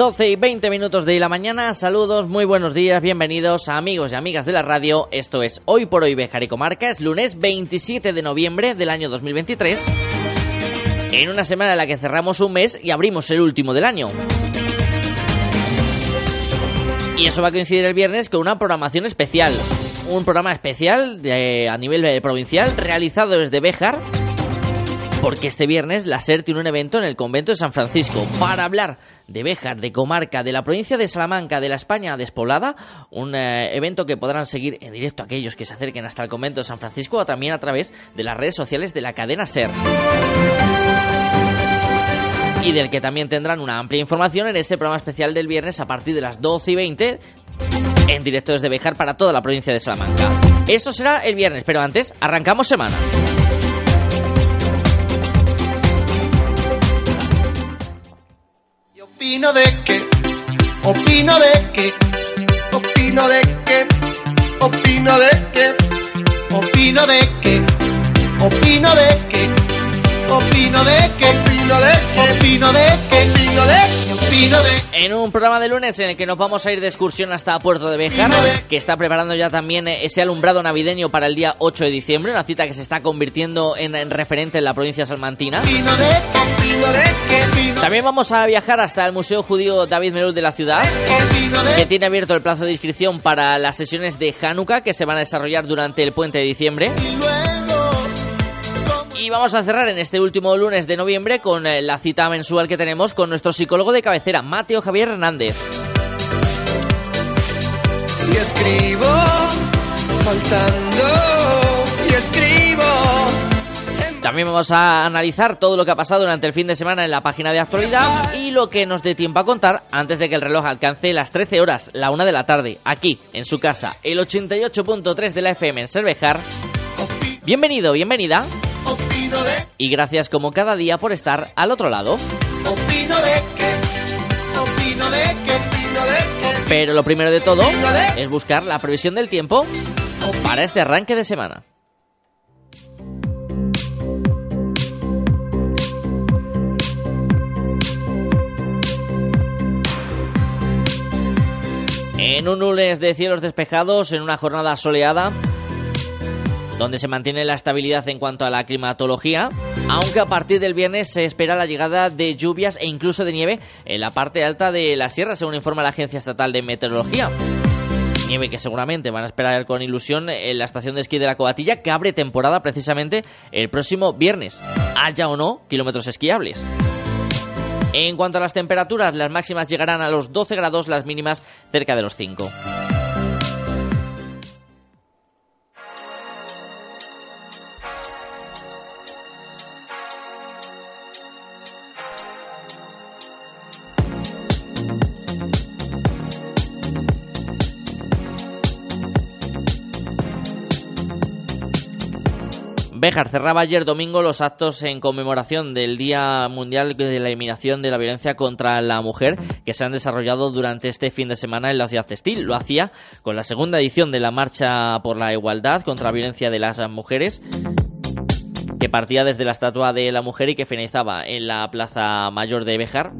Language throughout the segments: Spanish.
12 y 20 minutos de la mañana. Saludos, muy buenos días, bienvenidos amigos y amigas de la radio. Esto es Hoy por Hoy Bejar y Comarca. Es lunes 27 de noviembre del año 2023. En una semana en la que cerramos un mes y abrimos el último del año. Y eso va a coincidir el viernes con una programación especial. Un programa especial a nivel eh, provincial realizado desde Béjar porque este viernes la SER tiene un evento en el convento de San Francisco para hablar de Béjar, de comarca, de la provincia de Salamanca, de la España despoblada, un eh, evento que podrán seguir en directo aquellos que se acerquen hasta el convento de San Francisco o también a través de las redes sociales de la cadena SER. Y del que también tendrán una amplia información en ese programa especial del viernes a partir de las 12 y 20 en directo desde Béjar para toda la provincia de Salamanca. Eso será el viernes, pero antes arrancamos semana. Opino de que, opino de que, opino de que, opino de que, opino de que, opino de que, opino de que, opino de que, opino de que, opino de que, En un programa de lunes en el que nos vamos a ir de excursión hasta Puerto de Béjar, que está preparando ya también ese alumbrado navideño para el día 8 de diciembre, una cita que se está convirtiendo en, en referente en la provincia salmantina. También vamos a viajar hasta el Museo Judío David Merud de la ciudad, que tiene abierto el plazo de inscripción para las sesiones de Hanukkah que se van a desarrollar durante el puente de diciembre. Y vamos a cerrar en este último lunes de noviembre con eh, la cita mensual que tenemos con nuestro psicólogo de cabecera, Mateo Javier Hernández. si escribo faltando y escribo También vamos a analizar todo lo que ha pasado durante el fin de semana en la página de actualidad y lo que nos dé tiempo a contar antes de que el reloj alcance las 13 horas, la 1 de la tarde, aquí, en su casa, el 88.3 de la FM en Cervejar. Bienvenido, bienvenida opino de y gracias como cada día por estar al otro lado. opino de que opino de que opino de que Pero lo primero de todo es buscar la previsión del tiempo para este arranque de semana. En un lunes de cielos despejados, en una jornada soleada, donde se mantiene la estabilidad en cuanto a la climatología, aunque a partir del viernes se espera la llegada de lluvias e incluso de nieve en la parte alta de la sierra, según informa la Agencia Estatal de Meteorología. Nieve que seguramente van a esperar con ilusión en la estación de esquí de la Cobatilla, que abre temporada precisamente el próximo viernes, haya o no kilómetros esquiables. En cuanto a las temperaturas, las máximas llegarán a los 12 grados, las mínimas cerca de los 5. Béjar cerraba ayer domingo los actos en conmemoración del Día Mundial de la Eliminación de la Violencia contra la Mujer que se han desarrollado durante este fin de semana en la ciudad textil. Lo hacía con la segunda edición de la Marcha por la Igualdad contra la Violencia de las Mujeres que partía desde la Estatua de la Mujer y que finalizaba en la Plaza Mayor de Béjar.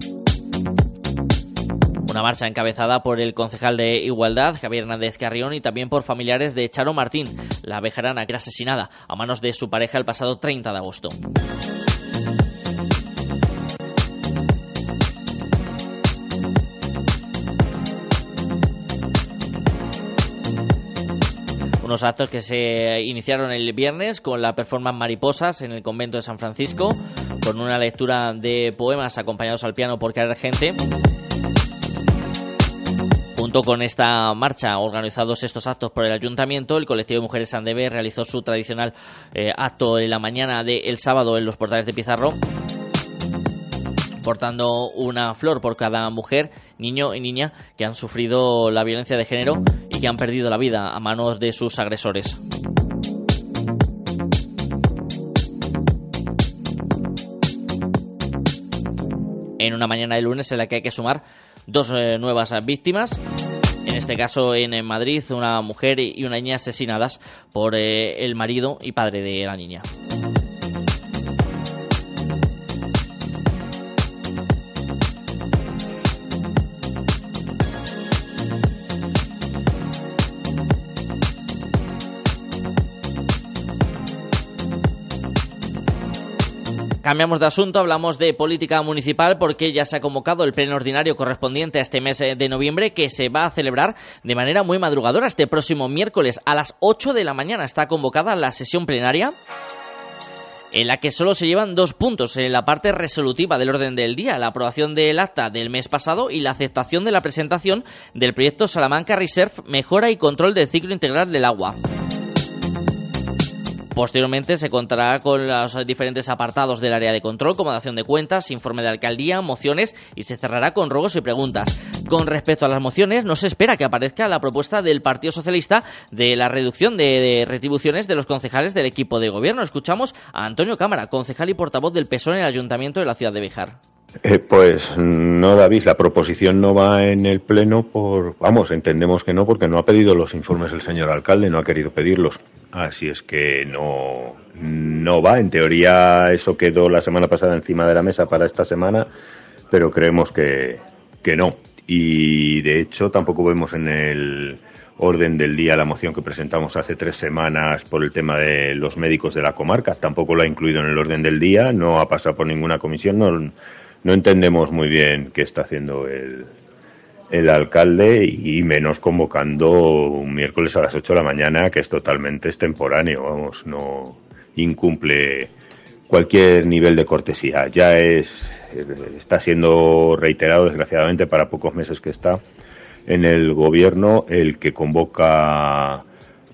Una marcha encabezada por el concejal de Igualdad, Javier Hernández Carrión, y también por familiares de Charo Martín, la bejarana que era asesinada a manos de su pareja el pasado 30 de agosto. Unos actos que se iniciaron el viernes con la performance Mariposas en el convento de San Francisco, con una lectura de poemas acompañados al piano por Querer Gente. Junto con esta marcha, organizados estos actos por el ayuntamiento, el colectivo de mujeres Andebe realizó su tradicional eh, acto en la mañana del sábado en los portales de Pizarro, portando una flor por cada mujer, niño y niña que han sufrido la violencia de género y que han perdido la vida a manos de sus agresores. En una mañana de lunes en la que hay que sumar dos eh, nuevas víctimas. En este caso en, Madrid, una mujer y una niña asesinadas por eh, el marido y padre de la niña. Cambiamos de asunto, hablamos de política municipal porque ya se ha convocado el pleno ordinario correspondiente a este mes de noviembre que se va a celebrar de manera muy madrugadora este próximo miércoles a las 8 de la mañana. Está convocada la sesión plenaria en la que solo se llevan dos puntos en la parte resolutiva del orden del día, la aprobación del acta del mes pasado y la aceptación de la presentación del proyecto Salamanca Reserve Mejora y Control del Ciclo Integral del Agua. Posteriormente se contará con los diferentes apartados del área de control, como dación de cuentas, informe de alcaldía, mociones y se cerrará con ruegos y preguntas. Con respecto a las mociones, no se espera que aparezca la propuesta del Partido Socialista de la reducción de, retribuciones de los concejales del equipo de gobierno. Escuchamos a Antonio Cámara, concejal y portavoz del PSOE en el Ayuntamiento de la ciudad de Bejar. Eh, pues no, David, la proposición no va en el Pleno por, vamos, entendemos que no, porque no ha pedido los informes el señor alcalde, no ha querido pedirlos. Así es que no, no va. En teoría eso quedó la semana pasada encima de la mesa para esta semana, pero creemos que, que no. Y de hecho tampoco vemos en el orden del día la moción que presentamos hace tres semanas por el tema de los médicos de la comarca. Tampoco la ha incluido en el orden del día, no ha pasado por ninguna comisión, no no entendemos muy bien qué está haciendo el, el alcalde y menos convocando un miércoles a las 8 de la mañana, que es totalmente extemporáneo, vamos, no incumple cualquier nivel de cortesía. Ya es, está siendo reiterado, desgraciadamente, para pocos meses que está en el gobierno, el que convoca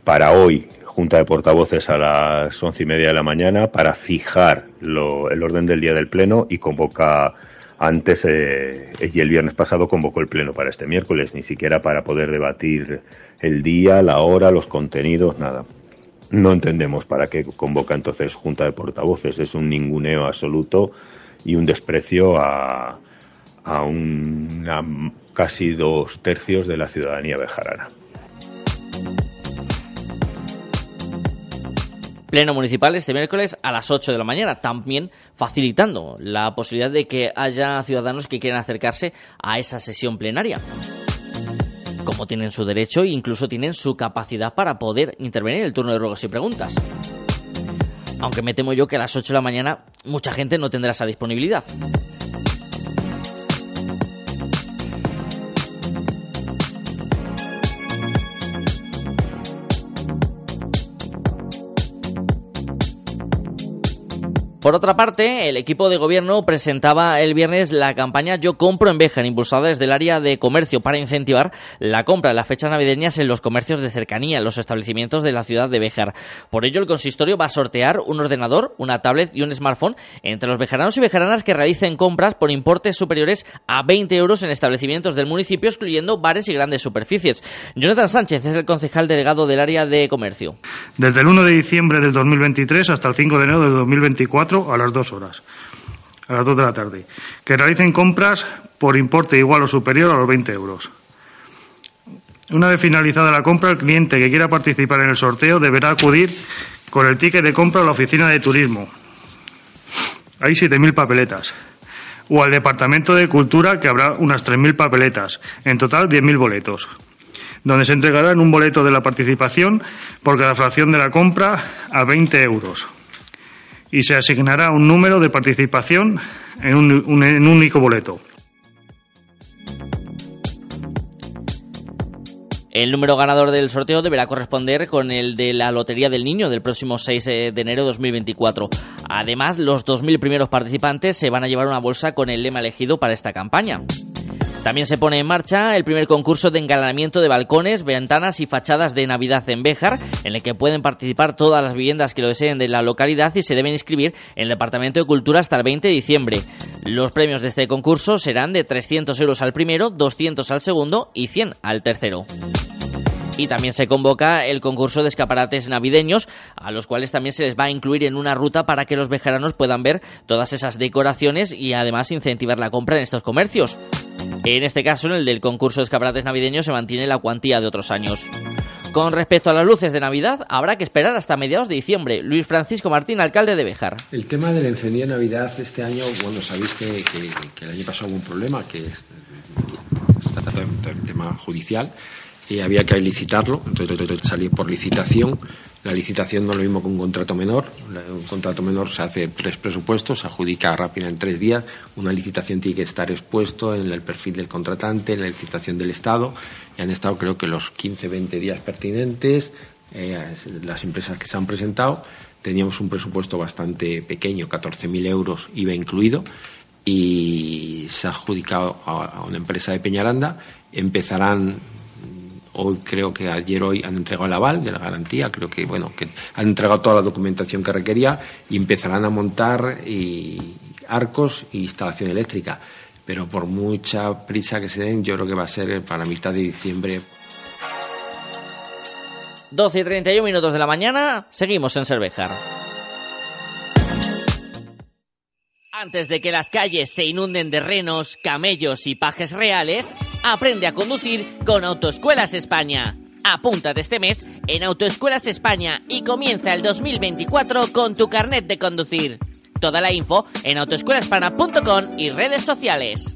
para hoy junta de portavoces a las once y media de la mañana para fijar el orden del día del pleno y convoca antes eh, y el viernes pasado convocó el pleno para este miércoles, ni siquiera para poder debatir el día, la hora, los contenidos, nada. No entendemos para qué convoca entonces junta de portavoces. Es un ninguneo absoluto y un desprecio a, a casi dos tercios de la ciudadanía bejarana. Pleno municipal este miércoles a las 8 de la mañana, también facilitando la posibilidad de que haya ciudadanos que quieran acercarse a esa sesión plenaria. Como tienen su derecho e incluso tienen su capacidad para poder intervenir en el turno de ruegos y preguntas. Aunque me temo yo que a las 8 de la mañana mucha gente no tendrá esa disponibilidad. Por otra parte, el equipo de gobierno presentaba el viernes la campaña Yo compro en Béjar, impulsada desde el área de comercio para incentivar la compra en las fechas navideñas en los comercios de cercanía, en los establecimientos de la ciudad de Béjar. Por ello, el consistorio va a sortear un ordenador, una tablet y un smartphone entre los bejaranos y bejaranas que realicen compras por importes superiores a 20 euros en establecimientos del municipio, excluyendo bares y grandes superficies. Jonathan Sánchez es el concejal delegado del área de comercio. Desde el 1 de diciembre del 2023 hasta el 5 de enero del 2024, a las dos horas, a las dos de la tarde, que realicen compras por importe igual o superior a los 20 euros. Una vez finalizada la compra, el cliente que quiera participar en el sorteo deberá acudir con el ticket de compra a la oficina de turismo. Hay 7.000 papeletas. O al Departamento de Cultura, que habrá unas 3.000 papeletas. En total, 10.000 boletos. Donde se entregarán un boleto de la participación por cada fracción de la compra a 20 euros y se asignará un número de participación en un, único boleto. El número ganador del sorteo deberá corresponder con el de la Lotería del Niño del próximo 6 de enero de 2024. Además, los 2.000 primeros participantes se van a llevar una bolsa con el lema elegido para esta campaña. También se pone en marcha el primer concurso de engalanamiento de balcones, ventanas y fachadas de Navidad en Béjar, en el que pueden participar todas las viviendas que lo deseen de la localidad y se deben inscribir en el Departamento de Cultura hasta el 20 de diciembre. Los premios de este concurso serán de 300 euros al primero, 200 al segundo y 100 al tercero. Y también se convoca el concurso de escaparates navideños, a los cuales también se les va a incluir en una ruta para que los vejeranos puedan ver todas esas decoraciones y además incentivar la compra en estos comercios. En este caso, en el del concurso de escaparates navideños, se mantiene la cuantía de otros años. Con respecto a las luces de Navidad, habrá que esperar hasta mediados de diciembre. Luis Francisco Martín, alcalde de Bejar. El tema del encendido de Navidad este año, bueno, sabéis que, el año pasado hubo un problema, que es, está tratando un tema judicial, y había que licitarlo, entonces salió por licitación La licitación no es lo mismo que un contrato menor. Un contrato menor se hace tres presupuestos, se adjudica rápido en tres días. Una licitación tiene que estar expuesto en el perfil del contratante, en la licitación del Estado. Y han estado, creo que, los 15, 20 días pertinentes. Eh, las empresas que se han presentado teníamos un presupuesto bastante pequeño, 14.000 euros IVA incluido, y se ha adjudicado a una empresa de Peñaranda. Empezarán Hoy creo que ayer hoy han entregado el aval de la garantía, creo que bueno que han entregado toda la documentación que requería y empezarán a montar arcos e instalación eléctrica. Pero por mucha prisa que se den, yo creo que va a ser para mitad de diciembre. 12 y 31 minutos de la mañana, seguimos en Cervejar. Antes de que las calles se inunden de renos, camellos y pajes reales, aprende a conducir con Autoescuelas España. Apúntate este mes en Autoescuelas España y comienza el 2024 con tu carnet de conducir. Toda la info en autoescuelaspana.com y redes sociales.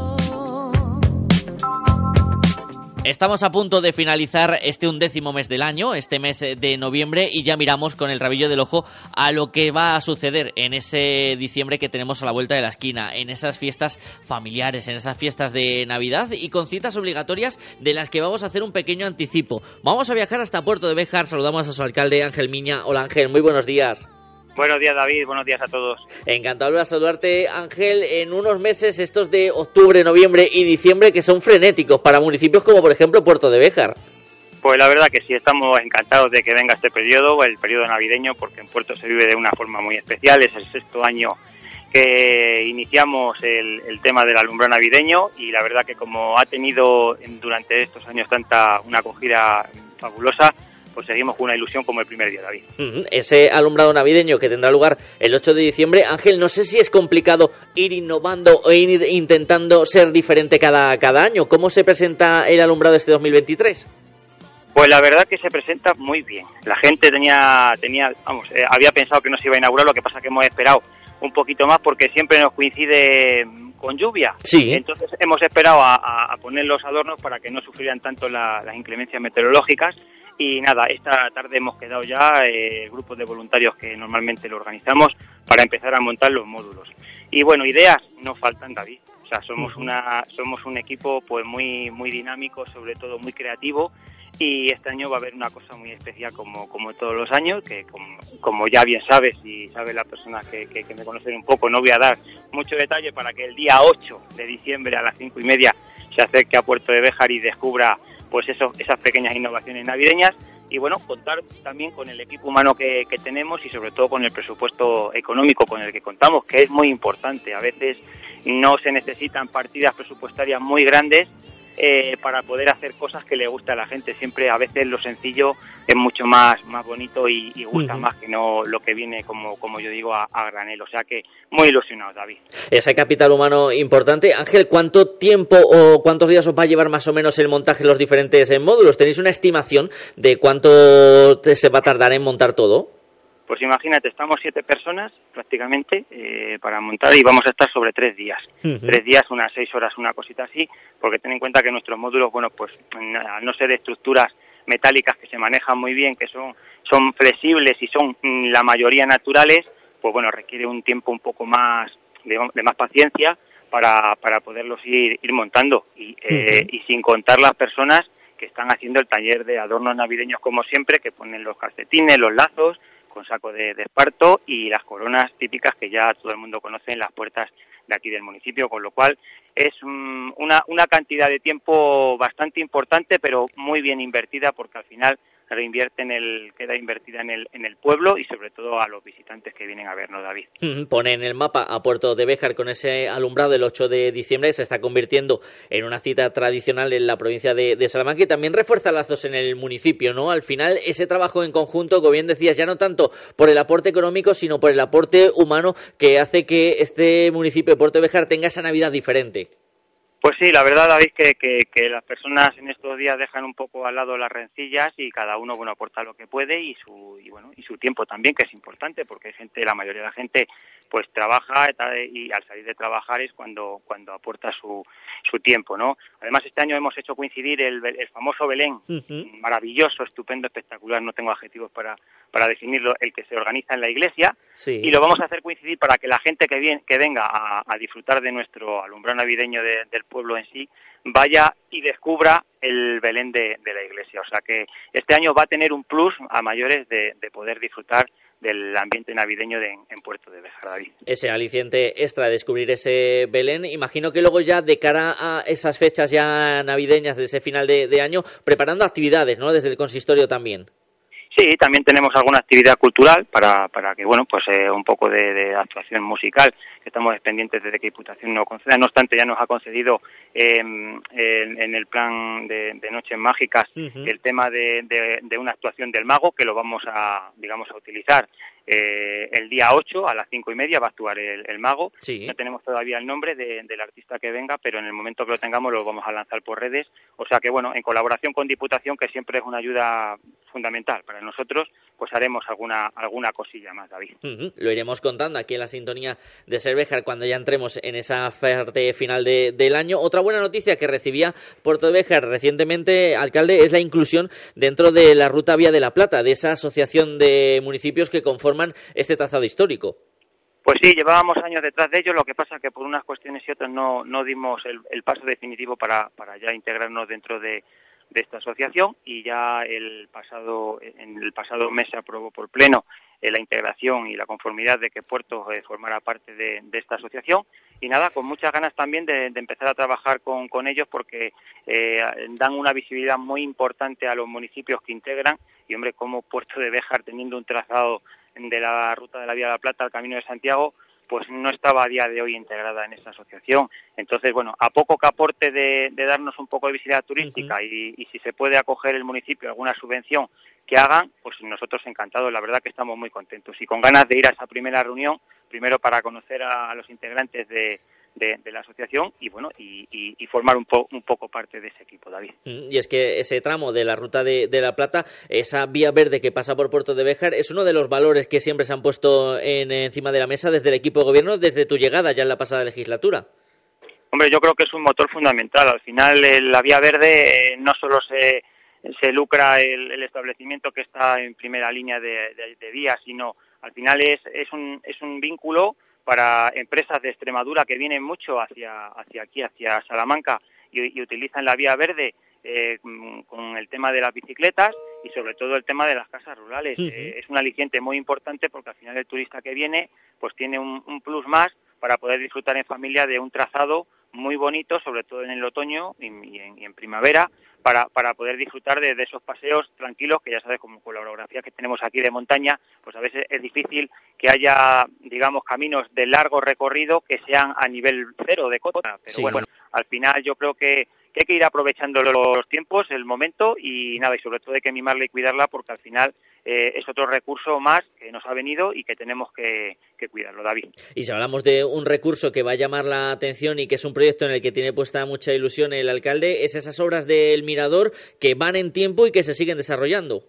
Estamos a punto de finalizar este undécimo mes del año, este mes de noviembre, y ya miramos con el rabillo del ojo a lo que va a suceder en ese diciembre que tenemos a la vuelta de la esquina, en esas fiestas familiares, en esas fiestas de Navidad y con citas obligatorias de las que vamos a hacer un pequeño anticipo. Vamos a viajar hasta Puerto de Béjar, saludamos a su alcalde Ángel Miña. Hola Ángel, muy buenos días. Buenos días, David. Buenos días a todos. Encantado de saludarte, Ángel, en unos meses estos de octubre, noviembre y diciembre que son frenéticos para municipios como, por ejemplo, Puerto de Béjar. Pues la verdad que sí, estamos encantados de que venga este periodo, el periodo navideño, porque en Puerto se vive de una forma muy especial. Es el sexto año que iniciamos el, el tema del alumbrado navideño y la verdad que como ha tenido durante estos años tanta una acogida fabulosa, pues seguimos con una ilusión como el primer día, David. Ese alumbrado navideño que tendrá lugar el 8 de diciembre, Ángel, no sé si es complicado ir innovando o ir intentando ser diferente cada, cada año. ¿Cómo se presenta el alumbrado este 2023? Pues la verdad que se presenta muy bien. La gente tenía, tenía, vamos, eh, había pensado que no se iba a inaugurar, lo que pasa que hemos esperado un poquito más porque siempre nos coincide con lluvia. Sí. Entonces hemos esperado a, poner los adornos para que no sufrieran tanto las inclemencias meteorológicas y nada, esta tarde hemos quedado ya eh, el grupo de voluntarios que normalmente lo organizamos para empezar a montar los módulos. Y bueno, ideas no faltan, David. O sea, somos una somos un equipo pues muy muy dinámico, sobre todo muy creativo y este año va a haber una cosa muy especial como, como todos los años, que como, ya bien sabes y sabe la persona que, que, me conocen un poco, no voy a dar mucho detalle para que el día 8 de diciembre a las cinco y media se acerque a Puerto de Béjar y descubra pues eso, esas pequeñas innovaciones navideñas y bueno, contar también con el equipo humano que, tenemos y sobre todo con el presupuesto económico con el que contamos, que es muy importante. A veces no se necesitan partidas presupuestarias muy grandes eh, para poder hacer cosas que le gusta a la gente. Siempre a veces lo sencillo es mucho más, más bonito y, gusta más que no lo que viene, como, como yo digo, a, a, granel. O sea que muy ilusionado, David. Ese capital humano importante. Ángel, ¿cuánto tiempo o cuántos días os va a llevar más o menos el montaje de los diferentes módulos? ¿Tenéis una estimación de cuánto se va a tardar en montar todo? Pues imagínate, estamos siete personas prácticamente eh, para montar y vamos a estar sobre tres días. Tres días, unas seis horas, una cosita así, porque ten en cuenta que nuestros módulos, bueno, pues al no ser de estructuras metálicas que se manejan muy bien, que son, son flexibles y son mm, la mayoría naturales, pues bueno, requiere un tiempo un poco más de, más paciencia para, para poderlos ir, ir montando. Y, eh, y sin contar las personas que están haciendo el taller de adornos navideños como siempre, que ponen los calcetines, los lazos, con saco de, esparto y las coronas típicas que ya todo el mundo conoce en las puertas de aquí del municipio, con lo cual es una, una cantidad de tiempo bastante importante, pero muy bien invertida porque al final reinvierte en el, queda invertida en el, en el pueblo y sobre todo a los visitantes que vienen a vernos, David. Pone en el mapa a Puerto de Béjar con ese alumbrado el 8 de diciembre, se está convirtiendo en una cita tradicional en la provincia de, de Salamanca y también refuerza lazos en el municipio, ¿no? Al final, ese trabajo en conjunto, como bien decías, ya no tanto por el aporte económico, sino por el aporte humano que hace que este municipio de Puerto de Béjar tenga esa Navidad diferente. Pues sí, la verdad, David, que, que, que, las personas en estos días dejan un poco al lado las rencillas y cada uno, bueno, aporta lo que puede y su, y bueno, y su tiempo también, que es importante, porque hay gente, la mayoría de la gente, pues trabaja y al salir de trabajar es cuando, cuando aporta su, su tiempo, ¿no? Además, este año hemos hecho coincidir el, el famoso Belén, maravilloso, estupendo, espectacular, no tengo adjetivos para, para definirlo, el que se organiza en la iglesia, Sí. y lo vamos a hacer coincidir para que la gente que, viene, que venga a, a disfrutar de nuestro alumbrado navideño de- del pueblo en sí, vaya y descubra el Belén de, de la iglesia. O sea que este año va a tener un plus a mayores de, de poder disfrutar del ambiente navideño de, en Puerto de Béjar, David. ese aliciente extra de descubrir ese Belén. Imagino que luego ya de cara a esas fechas ya navideñas de ese final de, de año, preparando actividades, ¿no? Desde el consistorio también. Sí, también tenemos alguna actividad cultural para, para que, bueno, pues eh, un poco de, de actuación musical, que estamos pendientes desde que Diputación nos conceda. No obstante, ya nos ha concedido eh, en, en el plan de, de Noches Mágicas el tema de, de- de una actuación del mago, que lo vamos a, digamos, a utilizar eh, el día 8 a las cinco y media va a actuar el, el mago. Sí. No tenemos todavía el nombre de- del artista que venga, pero en el momento que lo tengamos lo vamos a lanzar por redes. O sea que, bueno, en colaboración con Diputación, que siempre es una ayuda fundamental para nosotros, pues haremos alguna, alguna cosilla más, David. Lo iremos contando aquí en la sintonía de Cervejar cuando ya entremos en esa parte final de- del año. Otra buena noticia que recibía Puerto de Béjar recientemente, alcalde, es la inclusión dentro de la Ruta Vía de la Plata, de esa asociación de municipios que conforman este trazado histórico. Pues sí, llevábamos años detrás de ello, lo que pasa que por unas cuestiones y otras no, no dimos el, el paso definitivo para, para ya integrarnos dentro de, de esta asociación y ya el pasado, en el pasado mes se aprobó por pleno eh, la integración y la conformidad de que Puerto eh, formara parte de, esta asociación. Y nada, con muchas ganas también de, de empezar a trabajar con, con ellos porque eh, dan una visibilidad muy importante a los municipios que integran. Y hombre, como Puerto de Béjar teniendo un trazado de la ruta de la Vía de la Plata al Camino de Santiago, pues no estaba a día de hoy integrada en esta asociación. Entonces, bueno, a poco que aporte de, de darnos un poco de visibilidad turística y, y si se puede acoger el municipio alguna subvención que hagan, pues nosotros encantados, la verdad que estamos muy contentos. Y con ganas de ir a esa primera reunión, primero para conocer a, a los integrantes de, de, de la asociación y bueno y, y- y formar un, po- un poco parte de ese equipo, David. Mm, Y es que ese tramo de la Ruta de, de la Plata, esa vía verde que pasa por Puerto de Béjar, es uno de los valores que siempre se han puesto en- encima de la mesa desde el equipo de gobierno, desde tu llegada ya en la pasada legislatura. Hombre, yo creo que es un motor fundamental. Al final, eh, la vía verde eh, no solo se, se lucra el, el establecimiento que está en primera línea de, de, de vía, sino al final es, es, un, es un vínculo para empresas de Extremadura que vienen mucho hacia, hacia aquí, hacia Salamanca, y, y utilizan la vía verde eh, con el tema de las bicicletas y sobre todo el tema de las casas rurales. Eh, es un aliciente muy importante porque al final el turista que viene pues tiene un, un plus más para poder disfrutar en familia de un trazado muy bonito, sobre todo en el otoño y, y en, y en primavera, para, para poder disfrutar de, de esos paseos tranquilos, que ya sabes, como con la orografía que tenemos aquí de montaña, pues a veces es difícil que haya, digamos, caminos de largo recorrido que sean a nivel cero de cota. Pero Sí. bueno, al final yo creo que, que hay que ir aprovechando los tiempos, el momento y nada, y sobre todo hay que mimarla y cuidarla porque al final eh, es otro recurso más que nos ha venido y que tenemos que, que cuidarlo, David. Y si hablamos de un recurso que va a llamar la atención y que es un proyecto en el que tiene puesta mucha ilusión el alcalde, es esas obras del Mirador que van en tiempo y que se siguen desarrollando.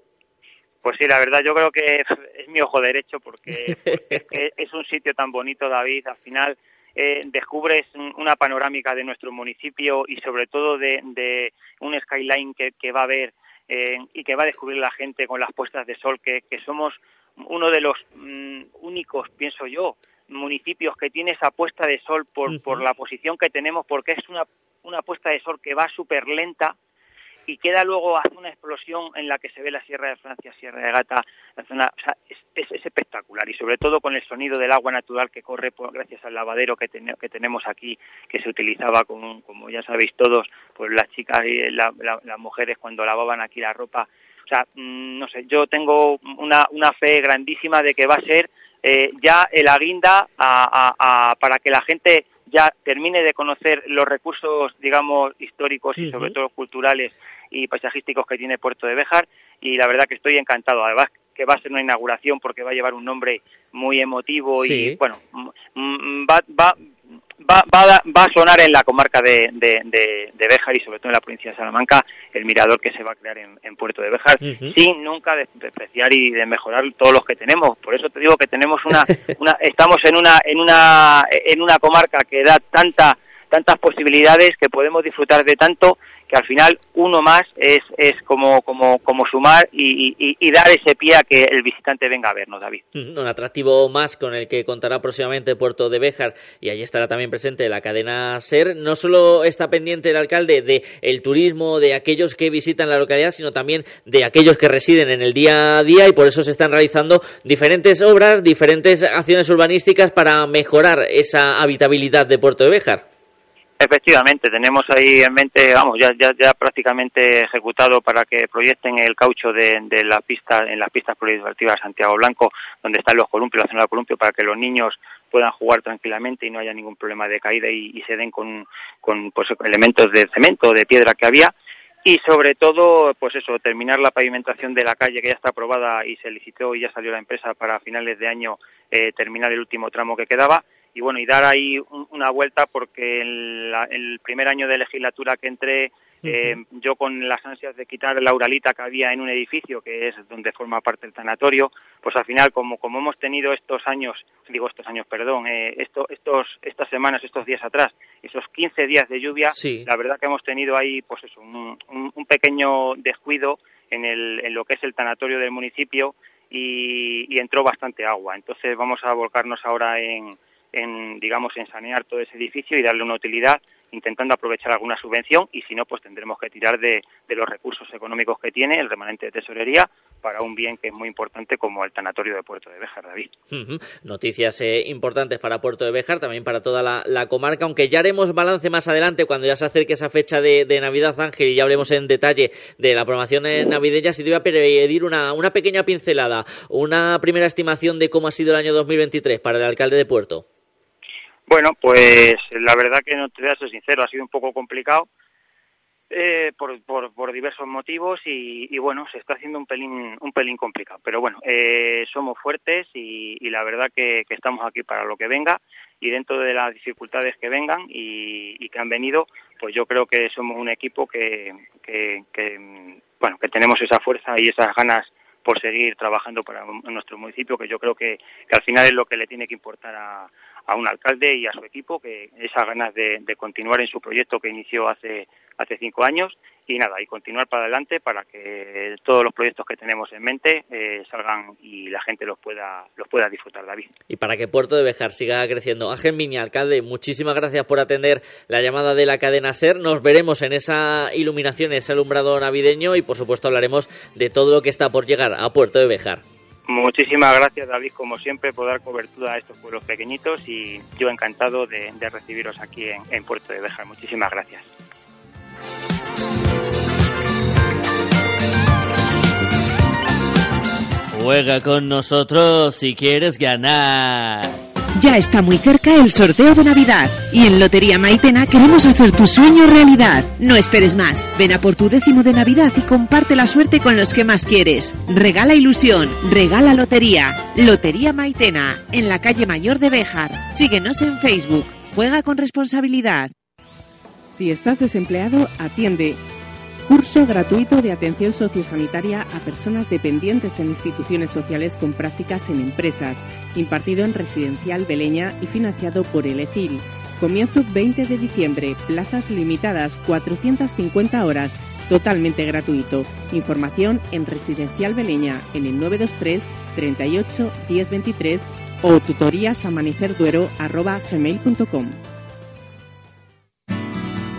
Pues sí, la verdad yo creo que es mi ojo derecho porque, porque es, es un sitio tan bonito, David. Al final eh, descubres un- una panorámica de nuestro municipio y sobre todo de, de un skyline que, que va a ver eh, y que va a descubrir la gente con las puestas de sol, que, que somos uno de los mm, únicos, pienso yo, municipios que tiene esa puesta de sol por, por la posición que tenemos, porque es una, una puesta de sol que va súper lenta y queda luego hace una explosión en la que se ve la Sierra de Francia, Sierra de Gata, la zona, o sea, es, es- es espectacular. Y sobre todo con el sonido del agua natural que corre por, gracias al lavadero que, tene- que tenemos aquí, que se utilizaba con, como ya sabéis todos, pues las chicas y la- la- las mujeres cuando lavaban aquí la ropa, O sea, mm, no sé, yo tengo una, una fe grandísima de que va a ser eh, ya el aguinda para que la gente ya termine de conocer los recursos, digamos, históricos y sobre todo culturales y paisajísticos que tiene Puerto de Béjar y la verdad que estoy encantado. Además que va a ser una inauguración porque va a llevar un nombre muy emotivo y bueno, mm, va, va, va, va, a sonar en la comarca de, de, de, Béjar y sobre todo en la provincia de Salamanca el mirador que se va a crear en, Puerto de Béjar sin nunca despreciar y de mejorar todos los que tenemos. Por eso te digo que tenemos una, una estamos en una en una en una comarca que da tanta tantas posibilidades que podemos disfrutar de tanto que al final uno más es, es como, como, como sumar y, dar ese pie a que el visitante venga a vernos, David. Un atractivo más con el que contará próximamente Puerto de Béjar y allí estará también presente la cadena SER. No solo está pendiente el alcalde de el turismo, de aquellos que visitan la localidad, sino también de aquellos que residen en el día a día y por eso se están realizando diferentes obras, diferentes acciones urbanísticas para mejorar esa habitabilidad de Puerto de Béjar. Efectivamente, tenemos ahí en mente, vamos, ya, ya, ya prácticamente ejecutado para que proyecten el caucho de, de la pista, en las pistas polideportivas Santiago Blanco, donde están los columpios, la zona de columpio, para que los niños puedan jugar tranquilamente y no haya ningún problema de caída y, se den con, con pues, elementos de cemento de piedra que había. Y sobre todo, pues eso, terminar la pavimentación de la calle que ya está aprobada y se licitó y ya salió la empresa para finales de año eh, terminar el último tramo que quedaba y bueno, y dar ahí una vuelta porque en el primer año de legislatura que entré, eh, yo con las ansias de quitar la uralita que había en un edificio, que es donde forma parte el tanatorio, pues al final, como, como hemos tenido estos años, digo estos años, perdón, eh, esto, estos, estas semanas, estos días atrás, esos 15 días de lluvia, la verdad que hemos tenido ahí, pues eso, un, un, pequeño descuido en, el, en lo que es el tanatorio del municipio y, y entró bastante agua. Entonces vamos a volcarnos ahora en en, digamos, en sanear todo ese edificio y darle una utilidad intentando aprovechar alguna subvención y si no, pues tendremos que tirar de, los recursos económicos que tiene el remanente de tesorería para un bien que es muy importante como el tanatorio de Puerto de Béjar, David. Noticias eh, importantes para Puerto de Béjar, también para toda la, comarca, aunque ya haremos balance más adelante cuando ya se acerque esa fecha de, Navidad, Ángel, y ya hablemos en detalle de la programación navideña. Si te voy a pedir una, una pequeña pincelada, una primera estimación de cómo ha sido el año 2023 para el alcalde de Puerto. Bueno, pues la verdad que no te voy a ser sincero, ha sido un poco complicado eh, por, por, diversos motivos y, bueno, se está haciendo un pelín, un pelín complicado. Pero bueno, eh, somos fuertes y, la verdad que, estamos aquí para lo que venga y dentro de las dificultades que vengan y, que han venido, pues yo creo que somos un equipo que, que, bueno, que tenemos esa fuerza y esas ganas por seguir trabajando para nuestro municipio, que yo creo que, que al final es lo que le tiene que importar a, a un alcalde y a su equipo que esas ganas de, de, continuar en su proyecto que inició hace hace cinco años. Y nada y continuar para adelante para que todos los proyectos que tenemos en mente eh, salgan y la gente los pueda los pueda disfrutar David. Y para que Puerto de Bejar siga creciendo. Ángel Mini alcalde muchísimas gracias por atender la llamada de la cadena Ser. Nos veremos en esa iluminación ese alumbrado navideño y por supuesto hablaremos de todo lo que está por llegar a Puerto de Bejar Muchísimas gracias, David, como siempre, por dar cobertura a estos pueblos pequeñitos y yo encantado de, recibiros aquí en, Puerto de Béjar. Muchísimas gracias. Juega con nosotros si quieres ganar. Ya está muy cerca el sorteo de Navidad y en Lotería Maitena queremos hacer tu sueño realidad. No esperes más. Ven a por tu décimo de Navidad y comparte la suerte con los que más quieres. Regala ilusión, regala lotería. Lotería Maitena, en la calle Mayor de Béjar. Síguenos en Facebook. Juega con responsabilidad. Si estás desempleado, atiende Curso gratuito de atención sociosanitaria a personas dependientes en instituciones sociales con prácticas en empresas, impartido en Residencial Beleña y financiado por el ECIL. Comienzo 20 de diciembre, plazas limitadas, 450 horas, totalmente gratuito. Información en Residencial Beleña en el 923 38 1023 o tutorías amanecerduero.com.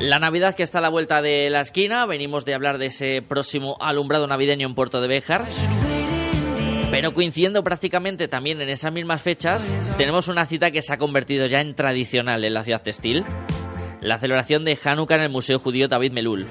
La Navidad que está a la vuelta de la esquina, venimos de hablar de ese próximo alumbrado navideño en Puerto de Béjar. Pero coincidiendo prácticamente también en esas mismas fechas, tenemos una cita que se ha convertido ya en tradicional en la ciudad textil. La celebración de Hanukkah en el Museo Judío David Melul.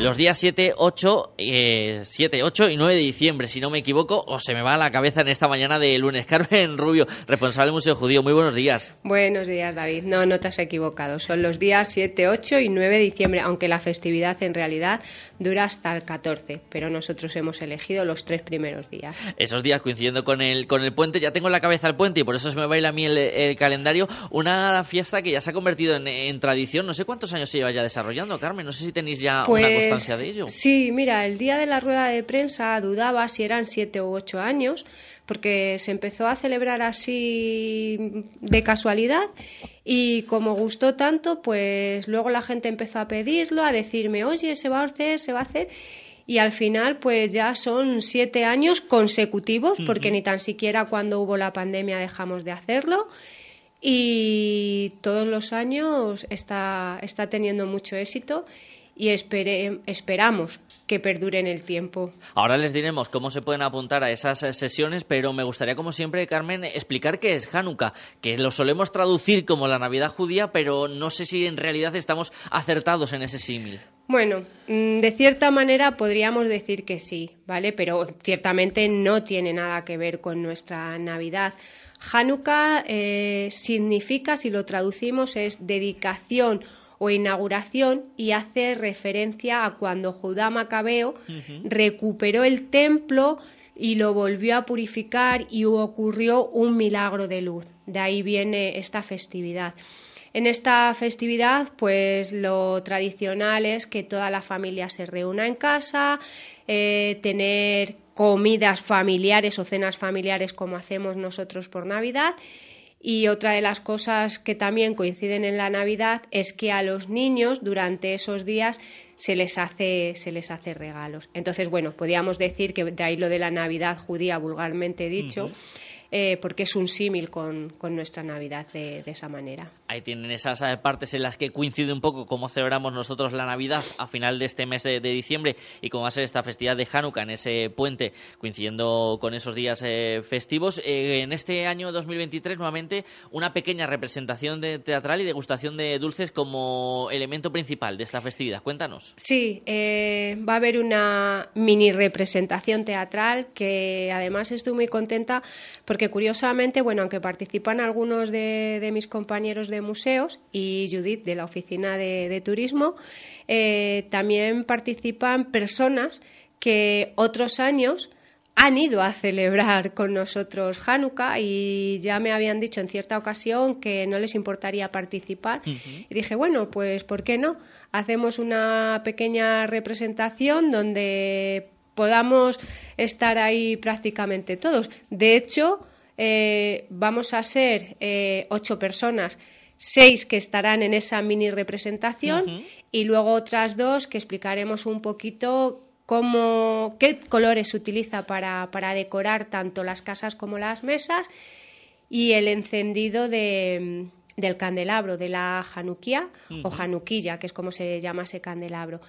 Los días 7, 8, 7, 8 y 9 de diciembre, si no me equivoco, o se me va a la cabeza en esta mañana de lunes. Carmen Rubio, responsable del Museo Judío, muy buenos días. Buenos días, David. No, no te has equivocado. Son los días 7, 8 y 9 de diciembre, aunque la festividad en realidad dura hasta el 14, pero nosotros hemos elegido los tres primeros días. Esos días coincidiendo con el, con el puente, ya tengo en la cabeza el puente y por eso se me baila a mí el, calendario. Una fiesta que ya se ha convertido en, tradición. No sé cuántos años se lleva ya desarrollando, Carmen. No sé si tenéis ya una pues constancia de ello. Sí, mira, el día de la rueda de prensa dudaba si eran siete u ocho años, porque se empezó a celebrar así de casualidad y como gustó tanto, pues luego la gente empezó a pedirlo, a decirme, oye, se va a hacer, se va a hacer. Y al final, pues ya son siete años consecutivos, porque ni tan siquiera cuando hubo la pandemia dejamos de hacerlo y todos los años está, está teniendo mucho éxito y esperamos que perdure en el tiempo. Ahora les diremos cómo se pueden apuntar a esas eh, sesiones, pero me gustaría, como siempre, Carmen, explicar qué es Hanukkah, que lo solemos traducir como la Navidad judía, pero no sé si en realidad estamos acertados en ese símil. Bueno, mm, de cierta manera podríamos decir que sí, ¿vale? Pero ciertamente no tiene nada que ver con nuestra Navidad. Hanukkah eh, significa, si lo traducimos, es dedicación o inauguración y hace referencia a cuando Judá Macabeo recuperó el templo y lo volvió a purificar y ocurrió un milagro de luz. De ahí viene esta festividad. En esta festividad, pues lo tradicional es que toda la familia se reúna en casa, eh, tener comidas familiares o cenas familiares como hacemos nosotros por Navidad y otra de las cosas que también coinciden en la Navidad es que a los niños durante esos días se les hace, se les hace regalos. Entonces, bueno, podríamos decir que de ahí lo de la Navidad judía vulgarmente dicho. Eh, porque es un símil con, nuestra Navidad de, esa manera. Ahí tienen esas eh, partes en las que coincide un poco cómo celebramos nosotros la Navidad a final de este mes de, diciembre y cómo va a ser esta festividad de Hanukkah en ese puente, coincidiendo con esos días eh, festivos. en este año 2023, nuevamente, una pequeña representación de teatral y degustación de dulces como elemento principal de esta festividad. Cuéntanos. Sí, va a haber una mini representación teatral que además estoy muy contenta porque porque curiosamente, bueno, aunque participan algunos de, mis compañeros de museos y Judith de la oficina de, turismo, eh, también participan personas que otros años han ido a celebrar con nosotros Hanukkah y ya me habían dicho en cierta ocasión que no les importaría participar. Y dije, bueno, pues ¿por qué no? Hacemos una pequeña representación donde podamos estar ahí prácticamente todos. De hecho, eh, vamos a ser eh, ocho personas, seis que estarán en esa mini representación y luego otras dos que explicaremos un poquito cómo, qué colores se utiliza para, para decorar tanto las casas como las mesas y el encendido de, del candelabro de la Januquía o Januquilla, que es como se llama ese candelabro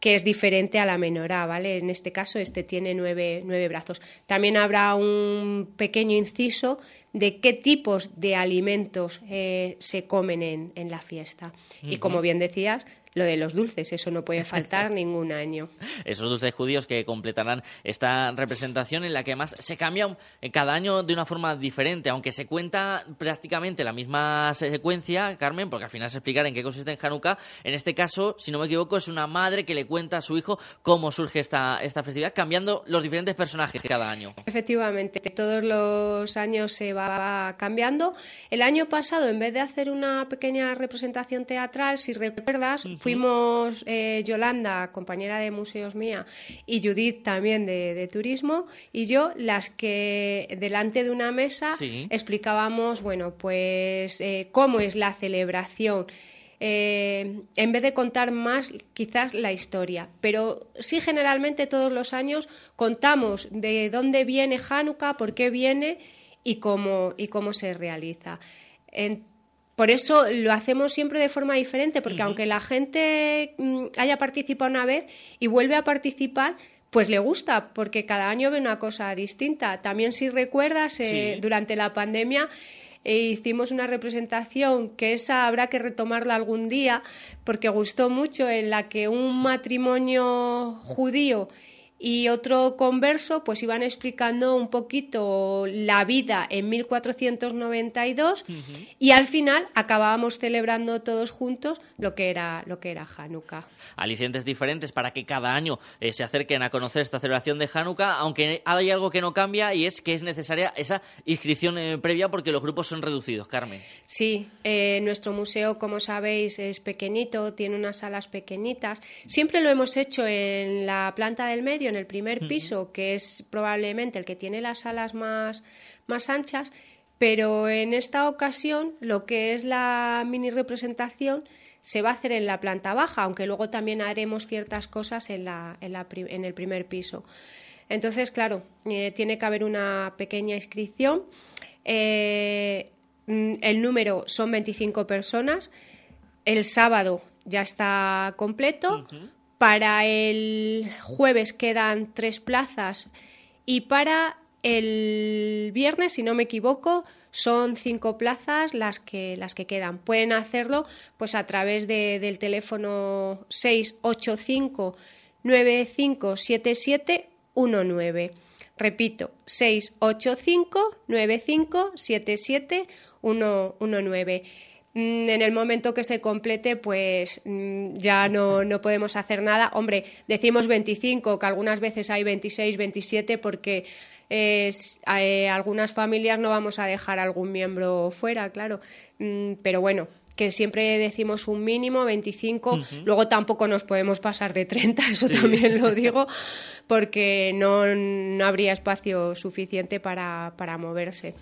que es diferente a la menorá, ¿vale? En este caso, este tiene nueve, nueve brazos. También habrá un pequeño inciso de qué tipos de alimentos eh, se comen en, en la fiesta. Y como bien decías, lo de los dulces, eso no puede faltar ningún año. Esos dulces judíos que completarán esta representación en la que además se cambian cada año de una forma diferente, aunque se cuenta prácticamente la misma secuencia, Carmen, porque al final se explicar en qué consiste en Hanukkah. En este caso, si no me equivoco, es una madre que le cuenta a su hijo cómo surge esta, esta festividad, cambiando los diferentes personajes cada año. Efectivamente, todos los años se va cambiando. El año pasado, en vez de hacer una pequeña representación teatral, si recuerdas, Fuimos eh, Yolanda, compañera de museos mía, y Judith también de, turismo, y yo las que delante de una mesa explicábamos, bueno, pues eh, cómo es la celebración. Eh, en vez de contar más quizás la historia. Pero sí generalmente todos los años contamos de dónde viene Hanukkah, por qué viene y cómo, y cómo se realiza. Por eso lo hacemos siempre de forma diferente, porque aunque la gente mm, haya participado una vez y vuelve a participar, pues le gusta, porque cada año ve una cosa distinta. También si recuerdas, eh, durante la pandemia eh, hicimos una representación que esa habrá que retomarla algún día, porque gustó mucho, en la que un matrimonio judío y otro converso pues iban explicando un poquito la vida en 1492 y al final acabábamos celebrando todos juntos lo que era lo que era Hanukkah. Alicientes diferentes para que cada año eh, se acerquen a conocer esta celebración de Hanukkah, aunque hay algo que no cambia y es que es necesaria esa inscripción eh, previa porque los grupos son reducidos, Carmen. Sí, eh, nuestro museo, como sabéis, es pequeñito, tiene unas salas pequeñitas. Siempre lo hemos hecho en la planta del medio en el primer piso, que es probablemente el que tiene las alas más, más anchas, pero en esta ocasión lo que es la mini representación se va a hacer en la planta baja, aunque luego también haremos ciertas cosas en, la, en, la, en el primer piso. Entonces, claro, eh, tiene que haber una pequeña inscripción. Eh, mm, el número son 25 personas. El sábado ya está completo. Para el jueves quedan tres plazas y para el viernes, si no me equivoco, son cinco plazas las que, las que quedan. Pueden hacerlo pues a través de, del teléfono 685 957719. Repito, 685 957719. Mm, en el momento que se complete, pues mm, ya no, no, podemos hacer nada. Hombre, decimos 25, que algunas veces hay 26, 27, porque eh, algunas familias no vamos a dejar algún miembro fuera, claro. Mm, pero bueno, que siempre decimos un mínimo, 25, luego tampoco nos podemos pasar de 30, eso también lo digo, porque no, no, habría espacio suficiente para, para moverse.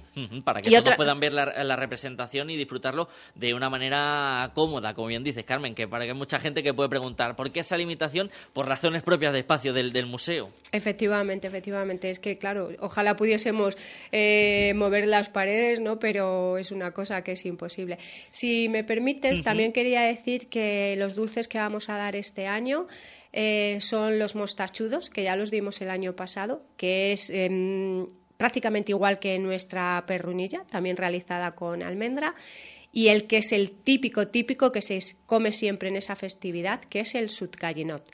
para que todos puedan ver la, representación y disfrutarlo de una manera cómoda, como bien dices, Carmen, que para que hay mucha gente que puede preguntar, ¿por qué esa limitación? Por razones propias de espacio del, del museo. Efectivamente, efectivamente. Es que, claro, ojalá pudiésemos eh, mover las paredes, ¿no? Pero es una cosa que es imposible. Si me permites, también quería decir que los dulces que vamos a dar este año eh, son los mostachudos, que ya los dimos el año pasado, que es em, prácticamente igual que nuestra perrunilla, también realizada con almendra, y el que es el típico, típico que se come siempre en esa festividad, que es el sutgallinot,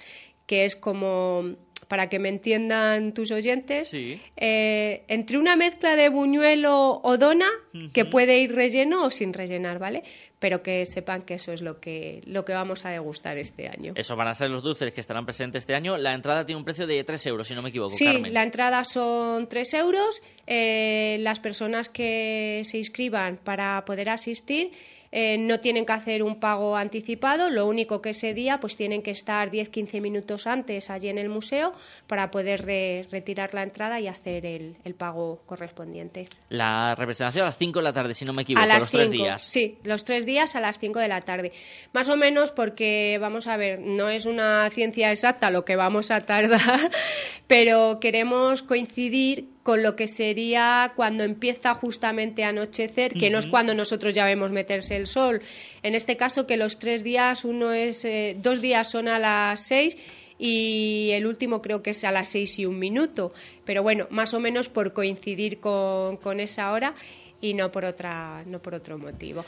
que es como para que me entiendan tus oyentes, eh, entre una mezcla de buñuelo o dona, que puede ir relleno o sin rellenar, ¿vale? pero que sepan que eso es lo que, lo que vamos a degustar este año. Eso van a ser los dulces que estarán presentes este año. La entrada tiene un precio de 3 euros, si no me equivoco. Sí, la entrada son 3 euros. Eh, las personas que se inscriban para poder asistir eh, no tienen que hacer un pago anticipado, lo único que ese día pues tienen que estar 10-15 minutos antes allí en el museo para poder retirar la entrada y hacer el, pago correspondiente. La representación a las 5 de la tarde, si no me equivoco, a las los tres días. Sí, los tres días a las 5 de la tarde. Más o menos porque, vamos a ver, no es una ciencia exacta lo que vamos a tardar, pero queremos coincidir con lo que sería cuando empieza justamente a anochecer, que no es cuando nosotros ya vemos meterse el sol. En este caso, que los tres días, uno es, eh, dos días son a las seis y el último creo que es a las seis y un minuto. Pero bueno, más o menos por coincidir con, con esa hora y no por otra, no por otro motivo.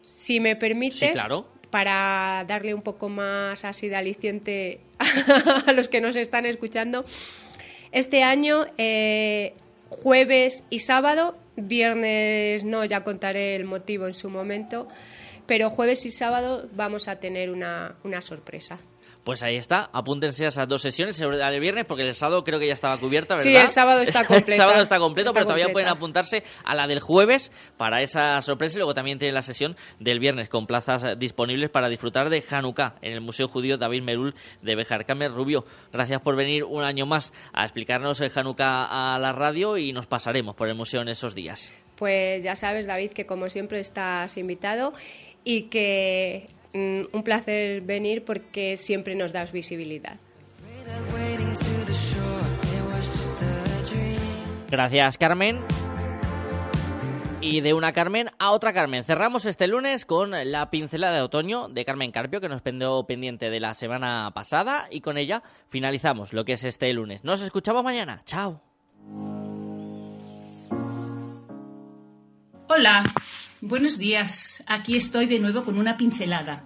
Si me permite, claro. para darle un poco más así de aliciente a los que nos están escuchando, este año, eh, jueves y sábado, viernes no, ya contaré el motivo en su momento, pero jueves y sábado vamos a tener una, una sorpresa. Pues ahí está, apúntense a esas dos sesiones el viernes porque el sábado creo que ya estaba cubierta, ¿verdad? Sí, el sábado está completo. el sábado está completo, pero todavía pueden apuntarse a la del jueves para esa sorpresa y luego también tienen la sesión del viernes con plazas disponibles para disfrutar de Hanukkah en el Museo Judío David Merul de Bejar. Carmen Rubio, gracias por venir un año más a explicarnos el Hanukkah a la radio y nos pasaremos por el museo en esos días. Pues ya sabes, David, que como siempre estás invitado y que un placer venir porque siempre nos das visibilidad. Gracias, Carmen. Y de una Carmen a otra Carmen. Cerramos este lunes con la pincelada de otoño de Carmen Carpio, que nos pendió pendiente de la semana pasada, y con ella finalizamos lo que es este lunes. Nos escuchamos mañana. Chao. Hola. Buenos días, aquí estoy de nuevo con una pincelada,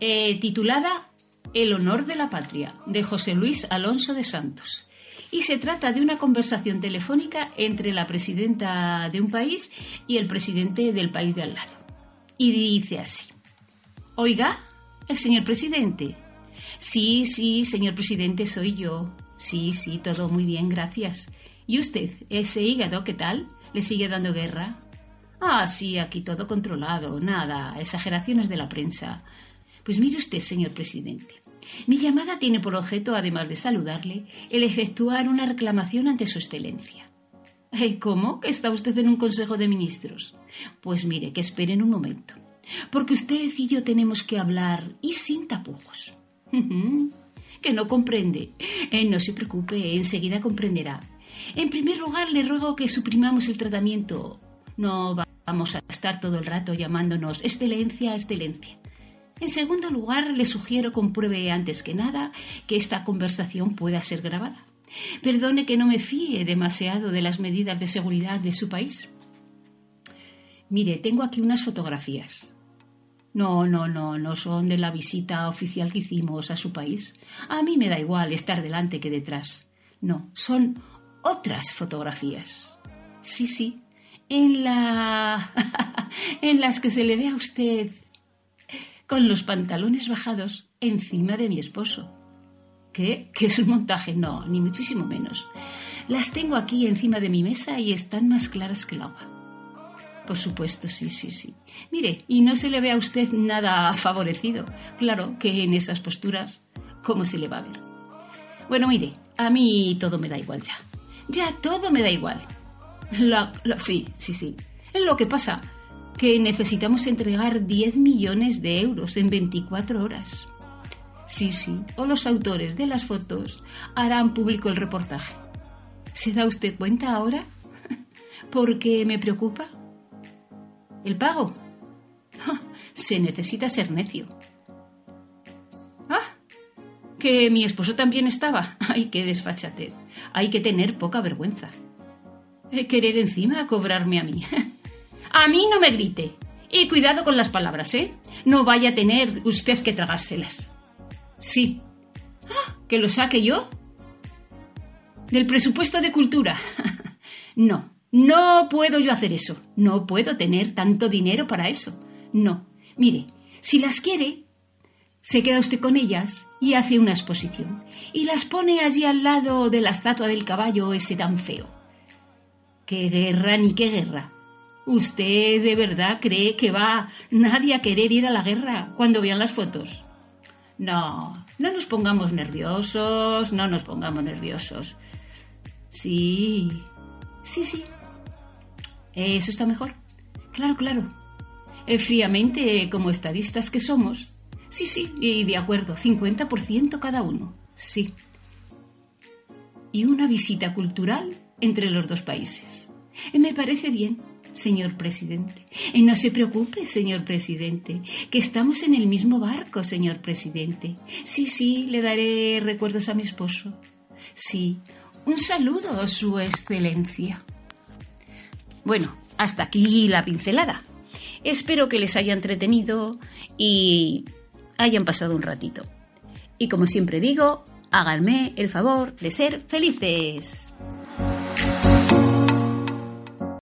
eh, titulada El honor de la patria, de José Luis Alonso de Santos. Y se trata de una conversación telefónica entre la presidenta de un país y el presidente del país de al lado. Y dice así, Oiga, el señor presidente. Sí, sí, señor presidente, soy yo. Sí, sí, todo muy bien, gracias. ¿Y usted, ese hígado, qué tal? ¿Le sigue dando guerra? Ah, sí, aquí todo controlado, nada, exageraciones de la prensa. Pues mire usted, señor presidente, mi llamada tiene por objeto, además de saludarle, el efectuar una reclamación ante su excelencia. ¿Cómo? ¿Que está usted en un consejo de ministros? Pues mire, que esperen un momento, porque usted y yo tenemos que hablar y sin tapujos. que no comprende. Eh, no se preocupe, enseguida comprenderá. En primer lugar, le ruego que suprimamos el tratamiento. No vamos a estar todo el rato llamándonos excelencia, excelencia. En segundo lugar, le sugiero compruebe antes que nada que esta conversación pueda ser grabada. Perdone que no me fíe demasiado de las medidas de seguridad de su país. Mire, tengo aquí unas fotografías. No, no, no, no son de la visita oficial que hicimos a su país. A mí me da igual estar delante que detrás. No, son otras fotografías. Sí, sí, en la en las que se le ve a usted con los pantalones bajados encima de mi esposo. ¿Qué? ¿Que es un montaje? No, ni muchísimo menos. Las tengo aquí encima de mi mesa y están más claras que el agua. Por supuesto, sí, sí, sí. Mire, y no se le ve a usted nada favorecido. Claro que en esas posturas, ¿cómo se le va a ver? Bueno, mire, a mí todo me da igual ya. Ya todo me da igual. La, sí, sí, sí. Lo que pasa que necesitamos entregar 10 millones de euros en 24 horas. Sí, sí, o los autores de las fotos harán público el reportaje. ¿Se da usted cuenta ahora? Porque me preocupa. ¿El pago? Se necesita ser necio. Ah, que mi esposo también estaba. Ay, qué desfachatez. Hay que tener poca vergüenza. Eh, querer encima cobrarme a mí. a mí no me grite. Y cuidado con las palabras, ¿eh? No vaya a tener usted que tragárselas. Sí. Ah, ¿Que lo saque yo? ¿Del presupuesto de cultura? no, no puedo yo hacer eso. No puedo tener tanto dinero para eso. No. Mire, si las quiere, se queda usted con ellas y hace una exposición. Y las pone allí al lado de la estatua del caballo ese tan feo. ¿Qué guerra ni qué guerra? ¿Usted de verdad cree que va nadie a querer ir a la guerra cuando vean las fotos? No, no nos pongamos nerviosos, no nos pongamos nerviosos. Sí, sí, sí. Eso está mejor. Claro, claro. Eh, fríamente, como estadistas que somos. Sí, sí, y de acuerdo, 50% cada uno. Sí. ¿Y una visita cultural? Entre los dos países. Me parece bien, señor presidente. No se preocupe, señor presidente, que estamos en el mismo barco, señor presidente. Sí, sí, le daré recuerdos a mi esposo. Sí, un saludo, Su Excelencia. Bueno, hasta aquí la pincelada. Espero que les haya entretenido y hayan pasado un ratito. Y como siempre digo, háganme el favor de ser felices.